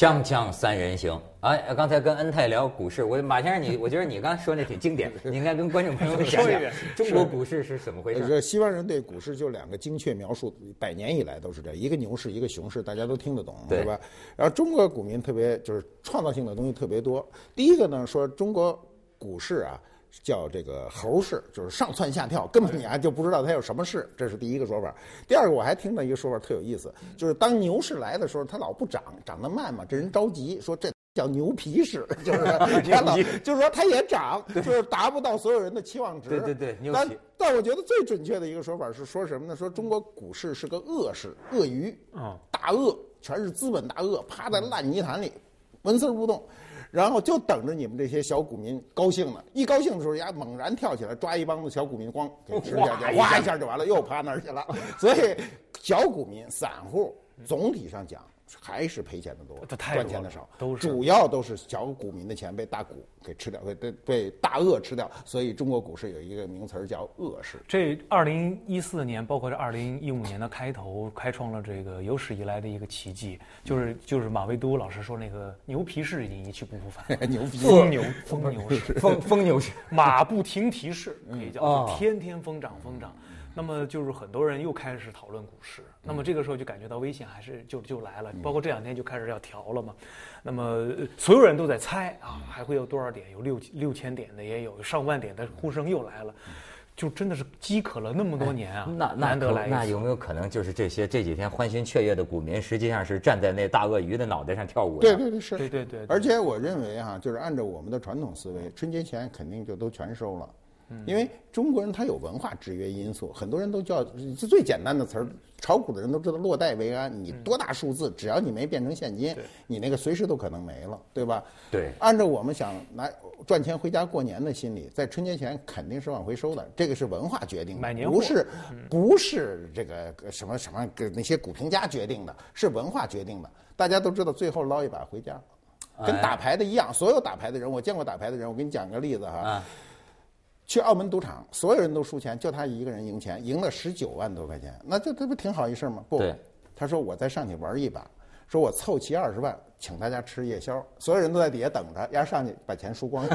锵锵三人行，哎，刚才跟恩泰聊股市，我马先生你，我觉得你刚才说那挺经典，你应该跟观众朋友们 讲讲中国股市是怎么回事。这西方人对股市就两个精确描述，百年以来都是这样，一个牛市，一个熊市，大家都听得懂，对吧？然后中国股民特别就是创造性的东西特别多。第一个呢，说中国股市啊。叫这个猴市，就是上蹿下跳，根本你还就不知道它有什么市，这是第一个说法。第二个，我还听到一个说法特有意思，就是当牛市来的时候，它老不涨，涨得慢嘛，这人着急，说这叫牛皮市，就是 它老就是说它也涨，就是达不到所有人的期望值。对对对，牛皮。但我觉得最准确的一个说法是说什么呢？说中国股市是个恶市，鳄鱼，大鳄，全是资本大鳄，趴在烂泥潭里，纹丝不动。然后就等着你们这些小股民高兴呢，一高兴的时候，呀猛然跳起来抓一帮子小股民，咣给吃下去，哗一下就完了，又趴那儿去了。所以，小股民、散户总体上讲。还是赔钱的多，赚钱的少，都是主要都是小股民的钱被大股给吃掉，被被被大鳄吃掉，所以中国股市有一个名词儿叫“恶市”。这二零一四年，包括这二零一五年的开头，开创了这个有史以来的一个奇迹，就是就是马未都老师说那个牛皮市已经一去不复返，牛皮疯牛疯牛市，疯疯牛市，马不停蹄市可以叫，天天疯涨疯涨。那么就是很多人又开始讨论股市，那么这个时候就感觉到危险还是就就来了，包括这两天就开始要调了嘛。那么所有人都在猜啊，还会有多少点？有六六千点的也有，上万点的呼声又来了，就真的是饥渴了那么多年啊，那难得来那有没有可能就是这些这几天欢欣雀跃的股民，实际上是站在那大鳄鱼的脑袋上跳舞？对对对是，对对对。而且我认为哈，就是按照我们的传统思维，春节前肯定就都全收了。因为中国人他有文化制约因素，很多人都叫这最简单的词儿，炒股的人都知道落袋为安。你多大数字，只要你没变成现金，你那个随时都可能没了，对吧？对。按照我们想拿赚钱回家过年的心理，在春节前肯定是往回收的，这个是文化决定的，不是不是这个什么什么那些股评家决定的，是文化决定的。大家都知道，最后捞一把回家，跟打牌的一样。所有打牌的人，我见过打牌的人，我给你讲个例子哈。去澳门赌场，所有人都输钱，就他一个人赢钱，赢了十九万多块钱，那这这不挺好一事吗？不，他说我再上去玩一把，说我凑齐二十万，请大家吃夜宵，所有人都在底下等着，丫上去把钱输光。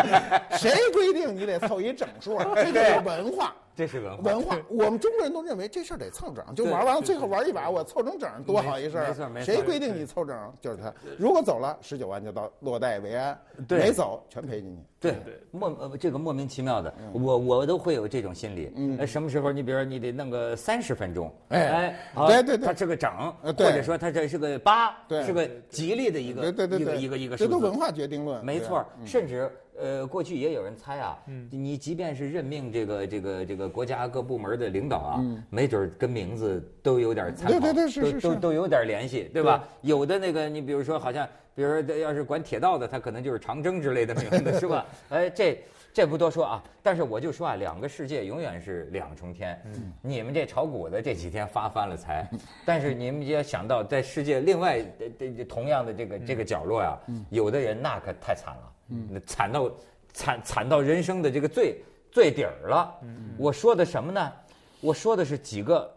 谁规定你得凑一整数？这就是文化。这是文化，文化。我们中国人都认为这事儿得凑整，就玩完了，最后玩一把，我凑成整，多好一事儿。没错没错。谁规定你凑整？就是他。如果走了，十九万就到落袋为安；没走，全赔进去。对对，莫呃这个莫名其妙的，我我都会有这种心理。嗯。什么时候？你比如说，你得弄个三十分钟。哎哎。对对对。它是个整，或者说它这是个八，是个吉利的一个一个一个一个数字。这都文化决定论。没错，甚至。呃，过去也有人猜啊，你即便是任命这个这个这个国家各部门的领导啊，没准跟名字都有点参考，都都都有点联系，对吧？有的那个，你比如说，好像比如说要是管铁道的，他可能就是长征之类的名字，是吧？哎，这这不多说啊，但是我就说啊，两个世界永远是两重天。嗯你们这炒股的这几天发翻了财，但是你们也想到在世界另外的同样的这个这个角落呀，有的人那可太惨了。嗯，惨到惨惨到人生的这个最最底儿了。嗯我说的什么呢？我说的是几个，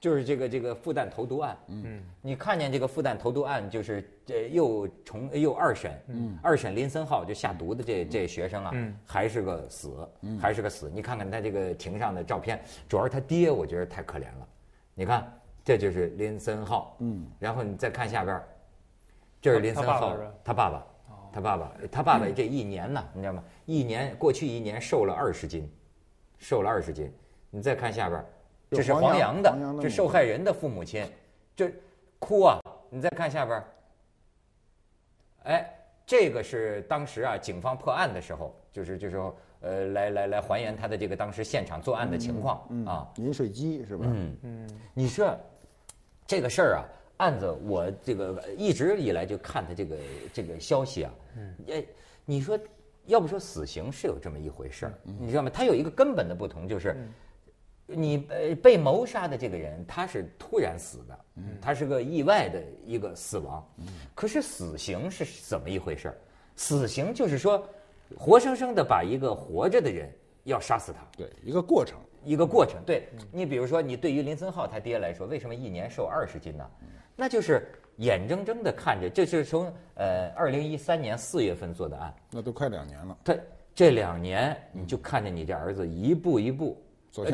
就是这个这个复旦投毒案。嗯你看见这个复旦投毒案，就是这又重又二审。嗯。二审林森浩就下毒的这这学生啊，还是个死，还是个死。你看看他这个庭上的照片，主要是他爹，我觉得太可怜了。你看，这就是林森浩。嗯。然后你再看下边，这是林森浩，他爸爸。他爸爸，他爸爸这一年呢，你知道吗？一年过去一年瘦了二十斤，瘦了二十斤。你再看下边，这是黄洋的，这受害人的父母亲，这哭啊！你再看下边，哎，这个是当时啊，警方破案的时候，就是就是呃，来来来还原他的这个当时现场作案的情况啊。饮水机是吧？嗯嗯，你说这个事儿啊。案子我这个一直以来就看他这个这个消息啊，哎，你说要不说死刑是有这么一回事儿，你知道吗？他有一个根本的不同，就是你呃被谋杀的这个人他是突然死的，他是个意外的一个死亡，可是死刑是怎么一回事儿？死刑就是说活生生的把一个活着的人要杀死他，对，一个过程，一个过程。对你比如说，你对于林森浩他爹来说，为什么一年瘦二十斤呢？那就是眼睁睁的看着，这是从呃二零一三年四月份做的案，那都快两年了。他这两年你就看着你这儿子一步一步，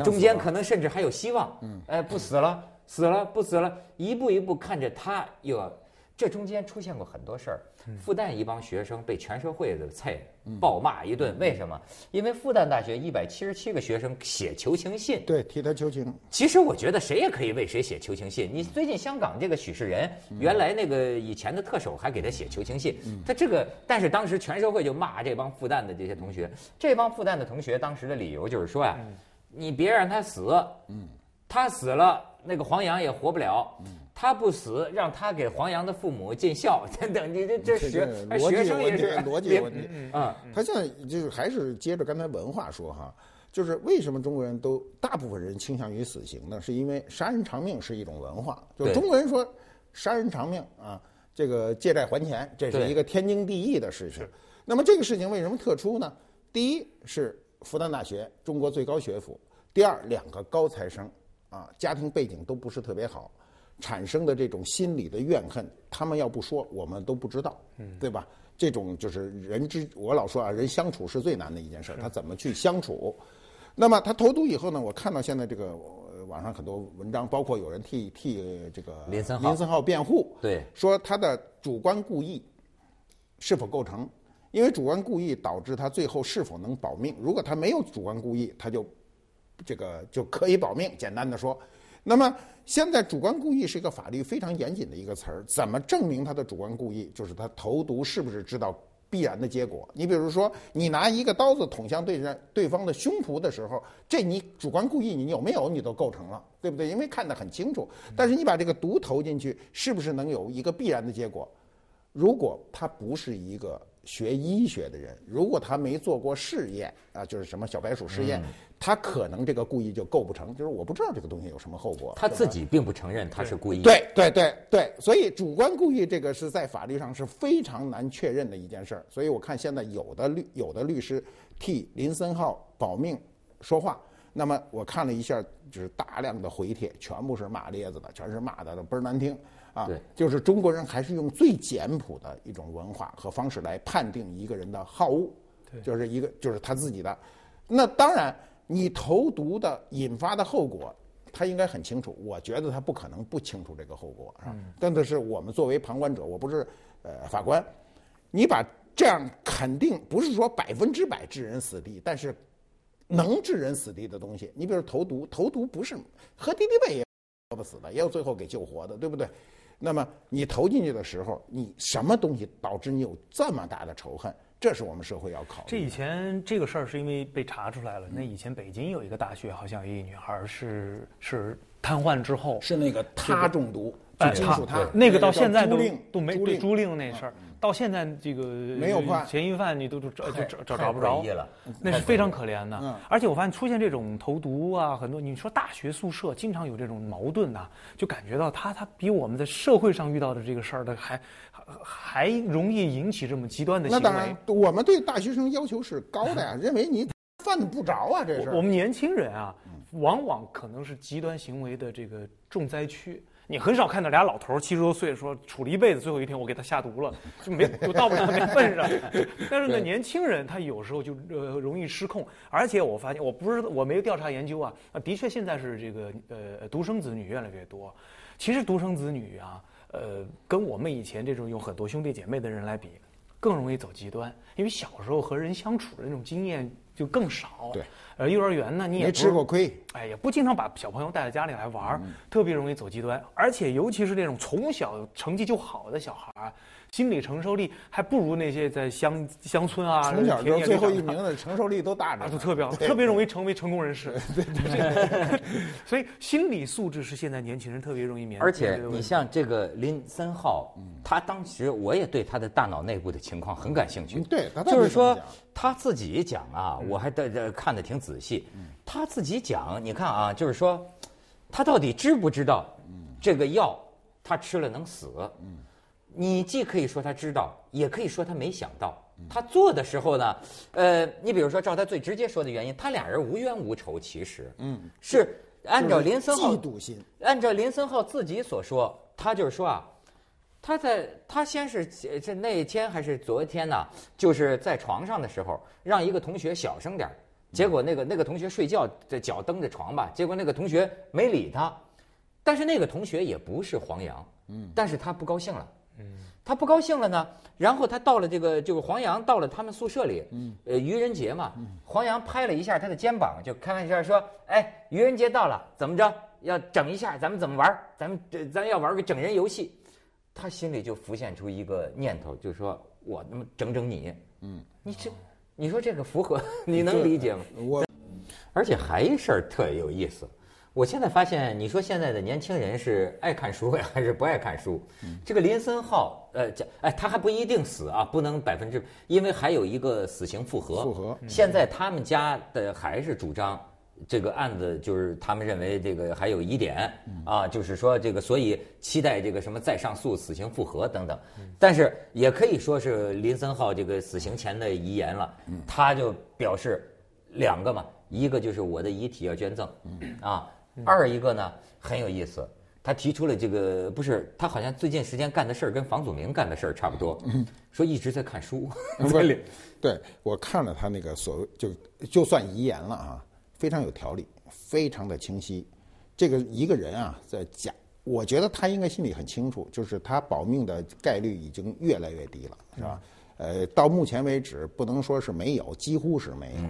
中间可能甚至还有希望，嗯，哎，不死了，死了不死了，一步一步看着他又要。这中间出现过很多事儿，复旦一帮学生被全社会的菜暴骂一顿，为什么？因为复旦大学一百七十七个学生写求情信，对，替他求情。其实我觉得谁也可以为谁写求情信。你最近香港这个许世仁，原来那个以前的特首还给他写求情信，他这个，但是当时全社会就骂这帮复旦的这些同学，这帮复旦的同学当时的理由就是说呀，你别让他死，嗯，他死了，那个黄洋也活不了。嗯他不死，让他给黄洋的父母尽孝，等等，你这这学学生也是逻辑问题啊。他现在就是还是接着刚才文化说哈，就是为什么中国人都大部分人倾向于死刑呢？是因为杀人偿命是一种文化，就中国人说杀人偿命啊，这个借债还钱，这是一个天经地义的事情。那么这个事情为什么特殊呢？第一是复旦大学，中国最高学府；第二，两个高材生啊，家庭背景都不是特别好。产生的这种心理的怨恨，他们要不说，我们都不知道，对吧？这种就是人之，我老说啊，人相处是最难的一件事，他怎么去相处？那么他投毒以后呢？我看到现在这个网上很多文章，包括有人替替这个林森浩林森浩辩护，对，说他的主观故意是否构成？因为主观故意导致他最后是否能保命？如果他没有主观故意，他就这个就可以保命。简单的说。那么现在主观故意是一个法律非常严谨的一个词儿，怎么证明他的主观故意？就是他投毒是不是知道必然的结果？你比如说，你拿一个刀子捅向对人对方的胸脯的时候，这你主观故意你有没有你都构成了，对不对？因为看得很清楚。但是你把这个毒投进去，是不是能有一个必然的结果？如果它不是一个学医学的人，如果他没做过试验啊，就是什么小白鼠试验。他可能这个故意就构不成，就是我不知道这个东西有什么后果。他自己并不承认他是故意。对对对对，所以主观故意这个是在法律上是非常难确认的一件事儿。所以我看现在有的律有的律师替林森浩保命说话，那么我看了一下，就是大量的回帖，全部是骂咧子的，全是骂的倍儿难听啊。对，就是中国人还是用最简朴的一种文化和方式来判定一个人的好恶，就是一个就是他自己的。那当然。你投毒的引发的后果，他应该很清楚。我觉得他不可能不清楚这个后果，是吧？但的是我们作为旁观者，我不是呃法官，你把这样肯定不是说百分之百致人死地，但是能致人死地的东西，你比如投毒，投毒不是喝敌敌畏也喝不死的，也有最后给救活的，对不对？那么你投进去的时候，你什么东西导致你有这么大的仇恨？这是我们社会要考虑。这以前这个事儿是因为被查出来了。那以前北京有一个大学，好像有一女孩是是瘫痪之后是那个他中毒，金属他那个到现在都都没对朱令那事儿。到现在这个没有嫌疑犯，你都找找找找不着了，那是非常可怜的。而且我发现出现这种投毒啊，很多你说大学宿舍经常有这种矛盾呐，就感觉到他他比我们在社会上遇到的这个事儿的还还容易引起这么极端的行为。那当然，我们对大学生要求是高的呀，认为你犯不着啊，这是。我们年轻人啊，往往可能是极端行为的这个重灾区。你很少看到俩老头七十多岁说处了一辈子，最后一天我给他下毒了，就没就到不了那份上。但是呢，年轻人他有时候就呃容易失控，而且我发现我不是我没有调查研究啊，啊的确现在是这个呃独生子女越来越多。其实独生子女啊，呃跟我们以前这种有很多兄弟姐妹的人来比，更容易走极端，因为小时候和人相处的那种经验就更少。对。呃，幼儿园呢，你也没吃过亏，哎，也不经常把小朋友带到家里来玩儿，特别容易走极端，而且尤其是那种从小成绩就好的小孩儿。心理承受力还不如那些在乡乡村啊，从小就最后一名的承受力都大着，都特别特别容易成为成功人士。对对 所以心理素质是现在年轻人特别容易免。而且你像这个林森浩，他当时我也对他的大脑内部的情况很感兴趣。对，就是说他自己讲啊，我还在这看的挺仔细。他自己讲，你看啊，就是说他到底知不知道这个药他吃了能死？你既可以说他知道，也可以说他没想到。他做的时候呢，呃，你比如说照他最直接说的原因，他俩人无冤无仇，其实，嗯，是按照林森浩嫉妒心，按照林森浩自己所说，他就是说啊，他在他先是这那天还是昨天呢，就是在床上的时候，让一个同学小声点结果那个那个同学睡觉，这脚蹬着床吧，结果那个同学没理他，但是那个同学也不是黄洋，嗯，但是他不高兴了，嗯，他不高兴了呢，然后他到了这个就是黄洋到了他们宿舍里，嗯，呃愚人节嘛，黄洋拍了一下他的肩膀，就开玩笑说，哎，愚人节到了，怎么着要整一下，咱们怎么玩？咱们这咱要玩个整人游戏。他心里就浮现出一个念头，就是说我那么整整你，嗯，你这，你说这个符合，你能理解吗？我，而且还一事儿特有意思，我现在发现，你说现在的年轻人是爱看书呀，还是不爱看书？这个林森浩，呃，这，哎，他还不一定死啊，不能百分之，因为还有一个死刑复核，复核，现在他们家的还是主张。这个案子就是他们认为这个还有疑点啊，就是说这个，所以期待这个什么再上诉、死刑复核等等。但是也可以说是林森浩这个死刑前的遗言了，他就表示两个嘛，一个就是我的遗体要捐赠啊，二一个呢很有意思，他提出了这个不是他好像最近时间干的事儿跟房祖名干的事儿差不多，说一直在看书。对，我看了他那个所谓就就算遗言了啊。非常有条理，非常的清晰。这个一个人啊，在讲，我觉得他应该心里很清楚，就是他保命的概率已经越来越低了，是吧？呃，到目前为止，不能说是没有，几乎是没有。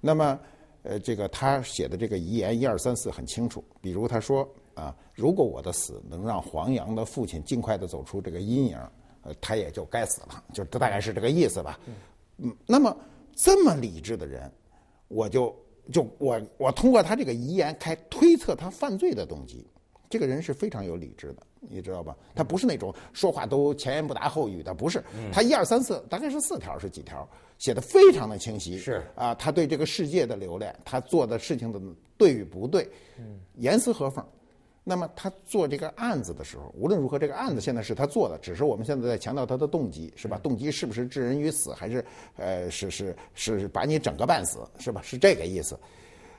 那么，呃，这个他写的这个遗言一二三四很清楚。比如他说啊，如果我的死能让黄洋的父亲尽快的走出这个阴影，呃，他也就该死了，就大概是这个意思吧。嗯，那么这么理智的人，我就。就我我通过他这个遗言开推测他犯罪的动机，这个人是非常有理智的，你知道吧？他不是那种说话都前言不搭后语的，不是。他一二三四大概是四条是几条，写的非常的清晰。是啊，他对这个世界的留恋，他做的事情的对与不对，严丝合缝。那么他做这个案子的时候，无论如何，这个案子现在是他做的，只是我们现在在强调他的动机，是吧？动机是不是置人于死，还是呃，是是是把你整个半死，是吧？是这个意思。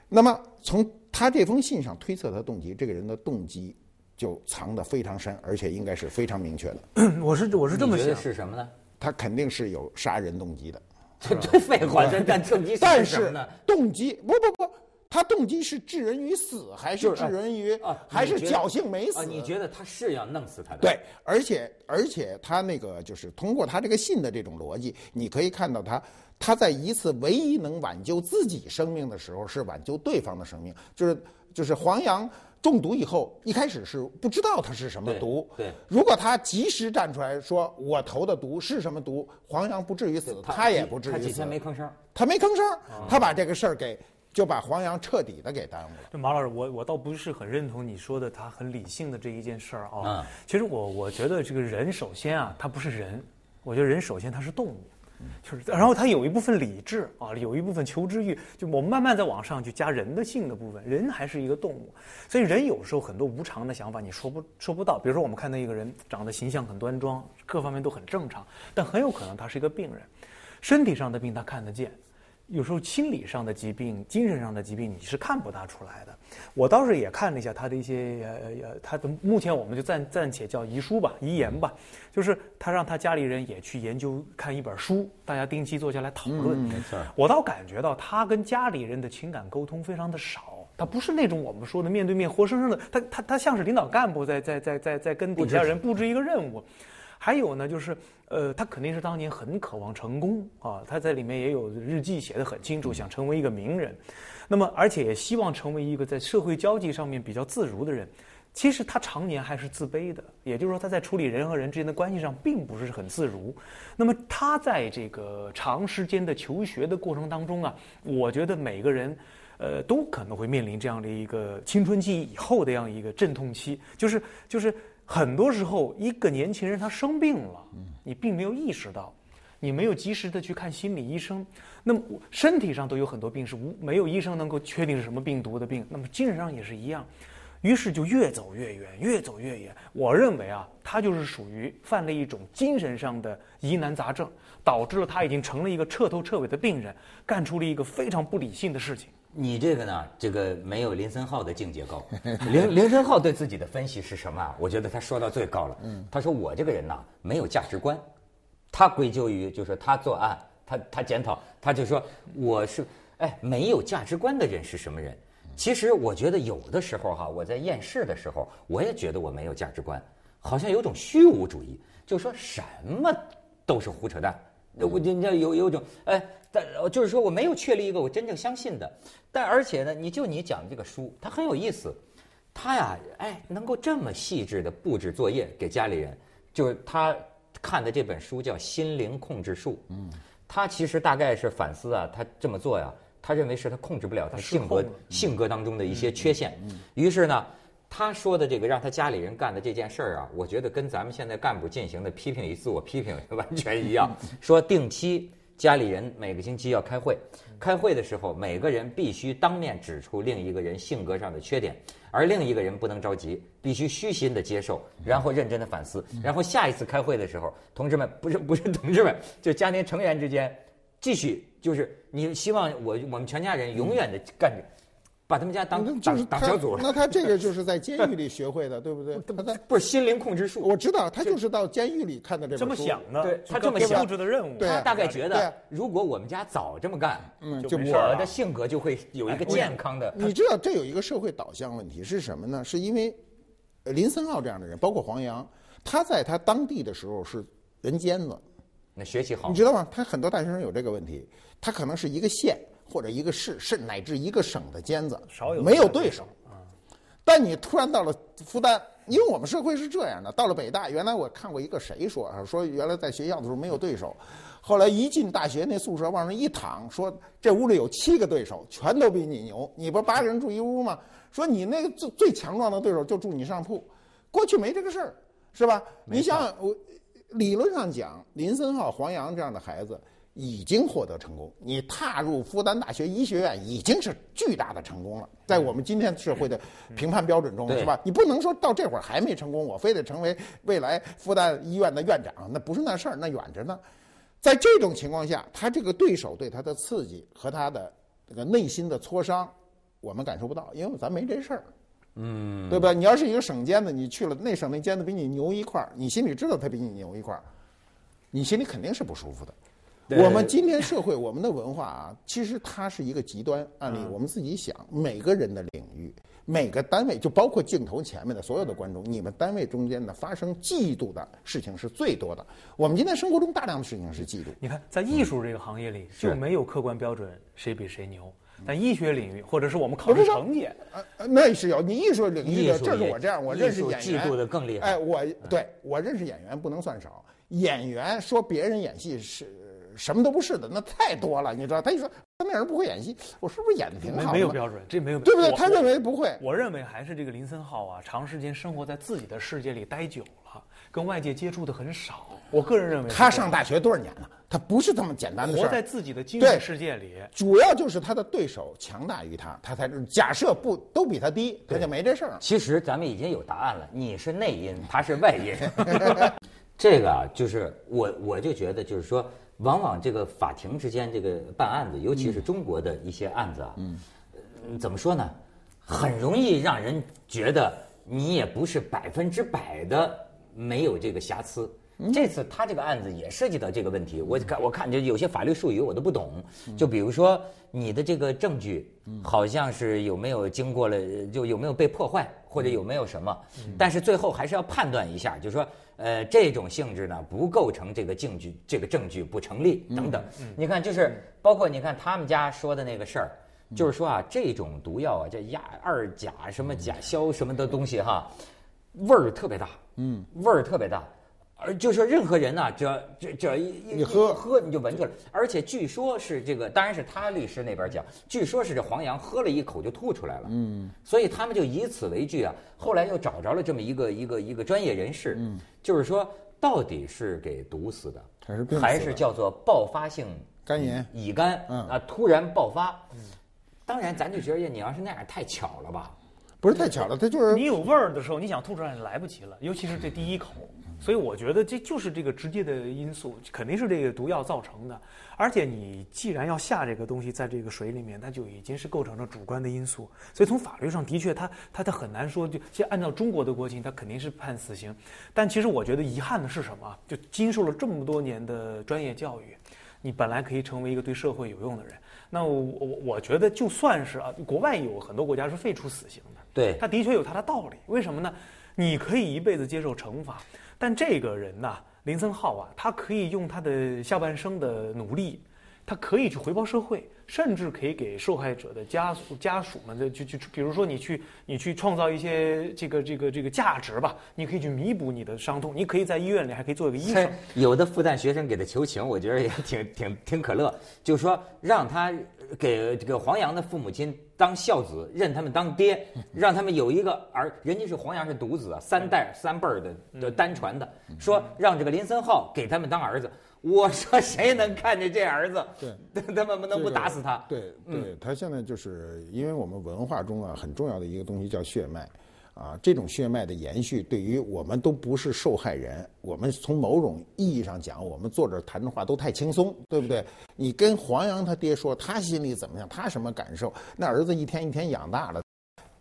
那么从他这封信上推测他动机，这个人的动机就藏得非常深，而且应该是非常明确的。我是我是这么想，是什么呢？他肯定是有杀人动机的。这这废话，这但动机是什么呢？动机不不不。他动机是置人于死，还是置人于啊？还是侥幸没死？你觉得他是要弄死他的？对，而且而且他那个就是通过他这个信的这种逻辑，你可以看到他他在一次唯一能挽救自己生命的时候，是挽救对方的生命。就是就是黄洋中毒以后，一开始是不知道他是什么毒。对，如果他及时站出来说我投的毒是什么毒，黄洋不至于死，他也不至于死。他几天没吭声，他没吭声，他把这个事儿给。就把黄洋彻底的给耽误了。这马老师，我我倒不是很认同你说的他很理性的这一件事儿啊。其实我我觉得这个人首先啊，他不是人，我觉得人首先他是动物，就是，然后他有一部分理智啊，有一部分求知欲。就我们慢慢再往上去加人的性的部分，人还是一个动物，所以人有时候很多无常的想法你说不说不到。比如说我们看到一个人长得形象很端庄，各方面都很正常，但很有可能他是一个病人，身体上的病他看得见。有时候心理上的疾病、精神上的疾病，你是看不大出来的。我倒是也看了一下他的一些呃呃，他的目前我们就暂暂且叫遗书吧、遗言吧，就是他让他家里人也去研究看一本书，大家定期坐下来讨论。没错，我倒感觉到他跟家里人的情感沟通非常的少，他不是那种我们说的面对面活生生的，他他他像是领导干部在在在在在跟底下人布置一个任务。还有呢，就是，呃，他肯定是当年很渴望成功啊，他在里面也有日记写的很清楚，想成为一个名人，那么而且也希望成为一个在社会交际上面比较自如的人。其实他常年还是自卑的，也就是说他在处理人和人之间的关系上并不是很自如。那么他在这个长时间的求学的过程当中啊，我觉得每个人，呃，都可能会面临这样的一个青春期以后的这样一个阵痛期，就是就是。很多时候，一个年轻人他生病了，你并没有意识到，你没有及时的去看心理医生，那么身体上都有很多病是无没有医生能够确定是什么病毒的病，那么精神上也是一样，于是就越走越远，越走越远。我认为啊，他就是属于犯了一种精神上的疑难杂症，导致了他已经成了一个彻头彻尾的病人，干出了一个非常不理性的事情。你这个呢，这个没有林森浩的境界高。林林森浩对自己的分析是什么啊？我觉得他说到最高了。嗯，他说我这个人呐，没有价值观。他归咎于就是他作案，他他检讨，他就说我是哎没有价值观的人是什么人？其实我觉得有的时候哈，我在验尸的时候，我也觉得我没有价值观，好像有种虚无主义，就说什么都是胡扯淡。我人家有有种哎，但就是说我没有确立一个我真正相信的。但而且呢，你就你讲这个书，它很有意思。他呀，哎，能够这么细致的布置作业给家里人，就是他看的这本书叫《心灵控制术》。嗯，他其实大概是反思啊，他这么做呀，他认为是他控制不了他性格性格当中的一些缺陷。嗯，于是呢。他说的这个让他家里人干的这件事儿啊，我觉得跟咱们现在干部进行的批评与自我批评完全一样。说定期家里人每个星期要开会，开会的时候每个人必须当面指出另一个人性格上的缺点，而另一个人不能着急，必须虚心的接受，然后认真的反思，然后下一次开会的时候，同志们不是 不是同志们，就家庭成员之间继续就是你希望我我们全家人永远的干着。把他们家当当当小组，那他这个就是在监狱里学会的，对不对？他他不是心灵控制术，我知道，他就是到监狱里看的这本书这么想的，对他这么想布置的任务，他大概觉得，如果我们家早这么干，嗯，就我的性格就会有一个健康的。你知道，这有一个社会导向问题是什么呢？是因为林森浩这样的人，包括黄洋，他在他当地的时候是人尖子，那学习好，你知道吗？他很多大学生有这个问题，他可能是一个县。或者一个市，甚乃至一个省的尖子，没有对手。但你突然到了复旦，因为我们社会是这样的，到了北大，原来我看过一个谁说啊，说原来在学校的时候没有对手，后来一进大学那宿舍往那一躺，说这屋里有七个对手，全都比你牛。你不八个人住一屋吗？说你那个最最强壮的对手就住你上铺。过去没这个事儿，是吧？你想我理论上讲，林森浩、黄洋这样的孩子。已经获得成功，你踏入复旦大学医学院已经是巨大的成功了，在我们今天社会的评判标准中，是吧？你不能说到这会儿还没成功，我非得成为未来复旦医院的院长，那不是那事儿，那远着呢。在这种情况下，他这个对手对他的刺激和他的这个内心的挫伤，我们感受不到，因为咱没这事儿，嗯，对吧？你要是一个省尖子，你去了那省那尖子比你牛一块儿，你心里知道他比你牛一块儿，你心里肯定是不舒服的。我们今天社会，我们的文化啊，其实它是一个极端案例。我们自己想，每个人的领域，每个单位，就包括镜头前面的所有的观众，你们单位中间的发生嫉妒的事情是最多的。我们今天生活中大量的事情是嫉妒。你看，在艺术这个行业里，就没有客观标准谁比谁牛。但医学领域，或者是我们考试成绩，呃，那是有。你艺术领域的，这是我这样，我认识演员，嫉妒的更厉害。哎，我对我认识演员不能算少。演员说别人演戏是。什么都不是的，那太多了，你知道？他一说那人不会演戏，我是不是演的挺好？没有标准，这没有，对不对？他认为不会。我认为还是这个林森浩啊，长时间生活在自己的世界里待久了，跟外界接触的很少。我个人认为，他上大学多少年了？他不是这么简单的活在自己的精神世界里。主要就是他的对手强大于他，他才假设不都比他低，他就没这事儿。其实咱们已经有答案了，你是内因，他是外因。这个啊，就是我我就觉得就是说。往往这个法庭之间这个办案子，尤其是中国的一些案子啊，嗯，怎么说呢？很容易让人觉得你也不是百分之百的没有这个瑕疵。这次他这个案子也涉及到这个问题，我看我看就有些法律术语我都不懂。就比如说你的这个证据，好像是有没有经过了，就有没有被破坏，或者有没有什么？但是最后还是要判断一下，就是说。呃，这种性质呢，不构成这个证据，这个证据不成立等等。你看，就是包括你看他们家说的那个事儿，就是说啊，这种毒药啊，叫亚二甲什么甲硝什么的东西哈，味儿特别大，嗯，味儿特别大。而就说任何人呢，只要只只要一一喝喝你就闻出来，而且据说是这个，当然是他律师那边讲，据说是这黄洋喝了一口就吐出来了，嗯，所以他们就以此为据啊，后来又找着了这么一个一个一个专业人士，嗯，就是说到底是给毒死的，还是还是叫做爆发性肝炎乙肝，嗯啊突然爆发，嗯，当然咱就觉得你要是那样太巧了吧，不是太巧了，他就是你有味儿的时候，你想吐出来来不及了，尤其是这第一口。所以我觉得这就是这个直接的因素，肯定是这个毒药造成的。而且你既然要下这个东西在这个水里面，那就已经是构成了主观的因素。所以从法律上的确，它它它很难说，就按照中国的国情，它肯定是判死刑。但其实我觉得遗憾的是什么？就经受了这么多年的专业教育，你本来可以成为一个对社会有用的人。那我我我觉得就算是啊，国外有很多国家是废除死刑的，对，它的确有它的道理。为什么呢？你可以一辈子接受惩罚，但这个人呐。林森浩啊，他可以用他的下半生的努力，他可以去回报社会。甚至可以给受害者的家属家属们的就就比如说你去你去创造一些这个这个这个价值吧，你可以去弥补你的伤痛，你可以在医院里还可以做一个医生。有的复旦学生给他求情，我觉得也挺挺挺可乐，就是说让他给这个黄洋的父母亲当孝子，认他们当爹，让他们有一个儿，人家是黄洋是独子啊，三代三辈儿的的单传的，说让这个林森浩给他们当儿子。我说谁能看见这儿子？对，他们不能不打死他。对，对他现在就是因为我们文化中啊很重要的一个东西叫血脉，啊，这种血脉的延续对于我们都不是受害人。我们从某种意义上讲，我们坐这谈的话都太轻松，对不对？你跟黄洋他爹说，他心里怎么样？他什么感受？那儿子一天一天养大了，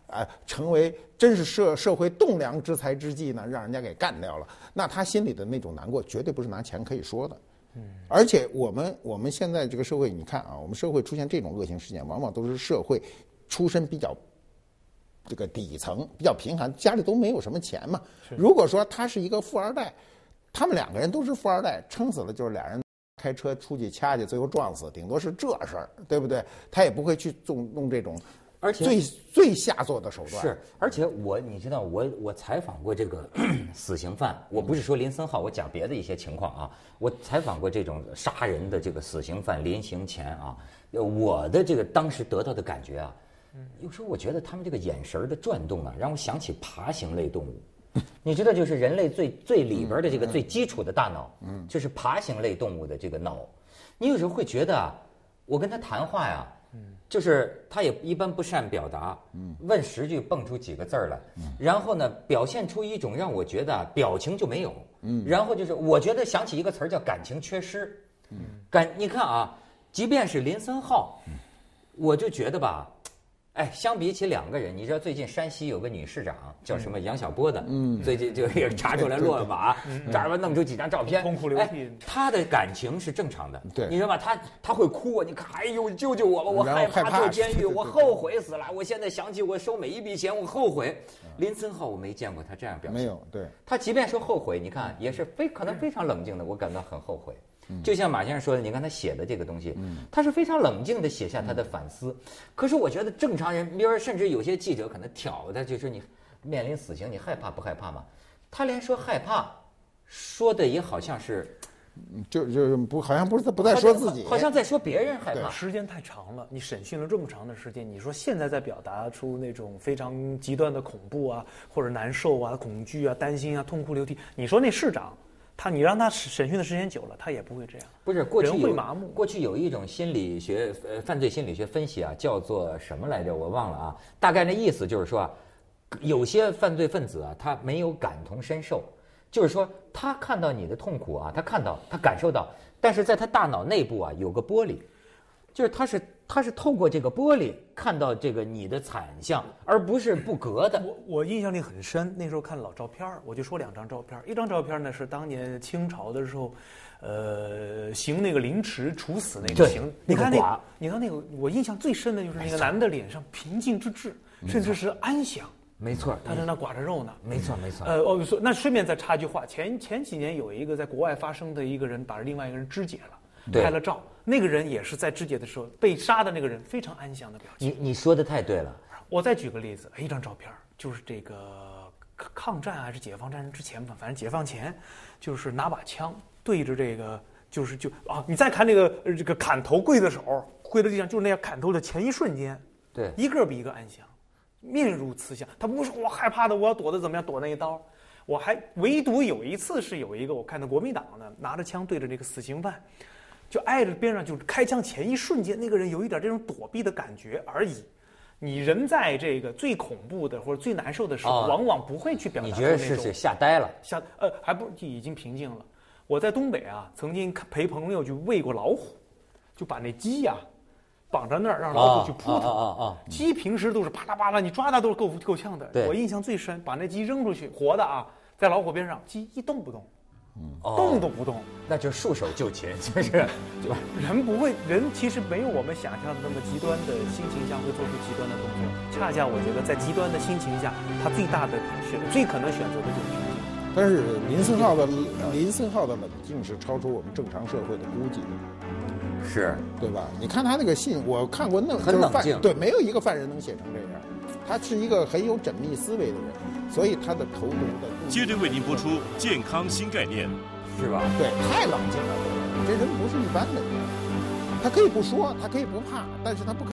哎，成为真是社社会栋梁之才之际呢，让人家给干掉了。那他心里的那种难过，绝对不是拿钱可以说的。嗯，而且我们我们现在这个社会，你看啊，我们社会出现这种恶性事件，往往都是社会出身比较这个底层、比较贫寒，家里都没有什么钱嘛。如果说他是一个富二代，他们两个人都是富二代，撑死了就是俩人开车出去掐去，最后撞死，顶多是这事儿，对不对？他也不会去做弄这种。而且最最下作的手段是，而且我你知道我我采访过这个 死刑犯，我不是说林森浩，我讲别的一些情况啊，我采访过这种杀人的这个死刑犯临刑前啊，我的这个当时得到的感觉啊，有时候我觉得他们这个眼神的转动啊，让我想起爬行类动物，你知道就是人类最最里边的这个最基础的大脑，嗯，就是爬行类动物的这个脑，你有时候会觉得啊，我跟他谈话呀。就是他也一般不善表达，问十句蹦出几个字儿来，然后呢，表现出一种让我觉得表情就没有，然后就是我觉得想起一个词儿叫感情缺失，感你看啊，即便是林森浩，我就觉得吧。哎，相比起两个人，你知道最近山西有个女市长叫什么杨晓波的，最近就也查出来落马，这儿吧弄出几张照片，痛哭流涕。她的感情是正常的，对，你知道吧？她她会哭啊！你看，哎呦，救救我吧！我害怕坐监狱，我后悔死了。我现在想起我收每一笔钱，我后悔。林森浩我没见过他这样表现，没有。对，他即便说后悔，你看也是非可能非常冷静的，我感到很后悔。就像马先生说的，你看他写的这个东西，他是非常冷静的写下他的反思。可是我觉得正常人，比如说甚至有些记者可能挑他，就是你面临死刑，你害怕不害怕吗？他连说害怕，说的也好像是，就就不好像不是不在说自己，好像在说别人害怕。时间太长了，你审讯了这么长的时间，你说现在在表达出那种非常极端的恐怖啊，或者难受啊、恐惧啊、担心啊、痛哭流涕，你说那市长？他，你让他审讯的时间久了，他也不会这样。不是过去会麻木。过去有一种心理学，呃，犯罪心理学分析啊，叫做什么来着？我忘了啊。大概那意思就是说，有些犯罪分子啊，他没有感同身受，就是说他看到你的痛苦啊，他看到，他感受到，但是在他大脑内部啊有个玻璃，就是他是。他是透过这个玻璃看到这个你的惨象，而不是不隔的。我我印象里很深，那时候看老照片我就说两张照片一张照片呢是当年清朝的时候，呃，行那个凌迟处死那个刑。你看那，你看那个，我印象最深的就是那个男的脸上平静之至，甚至是安详。没错，他在那刮着肉呢。没错没错。呃，我说那顺便再插句话，前前几年有一个在国外发生的一个人把另外一个人肢解了，拍了照。那个人也是在肢解的时候被杀的那个人，非常安详的表情。你你说的太对了。我再举个例子，一张照片，就是这个抗战还是解放战争之前吧，反正解放前，就是拿把枪对着这个，就是就啊，你再看那个这个砍头刽子手跪在地上，就是那样砍头的前一瞬间，对，一个比一个安详，面如慈祥。他不是我害怕的，我要躲的怎么样？躲那一刀。我还唯独有一次是有一个我看到国民党呢拿着枪对着那个死刑犯。就挨着边上，就是开枪前一瞬间，那个人有一点这种躲避的感觉而已。你人在这个最恐怖的或者最难受的时候，往往不会去表达。你觉得是是吓呆了？吓呃，还不已经平静了。我在东北啊，曾经陪朋友去喂过老虎，就把那鸡呀绑在那儿，让老虎去扑它。啊啊啊！鸡平时都是啪啦啪啦，你抓它都是够够呛的。我印象最深，把那鸡扔出去，活的啊，在老虎边上，鸡一动不动。动都不动，那就束手就擒，就是，对吧？人不会，人其实没有我们想象的那么极端的心情下会做出极端的动作。恰恰我觉得，在极端的心情下，他最大的选，最可能选择的就是平静。但是林森浩的林森浩的冷静是超出我们正常社会的估计的，是对吧？你看他那个信，我看过那很冷静，对，没有一个犯人能写成这样。他是一个很有缜密思维的人，所以他的投毒的。接着为您播出健康新概念，是吧？对，太冷静了，这人不是一般的人。他可以不说，他可以不怕，但是他不可。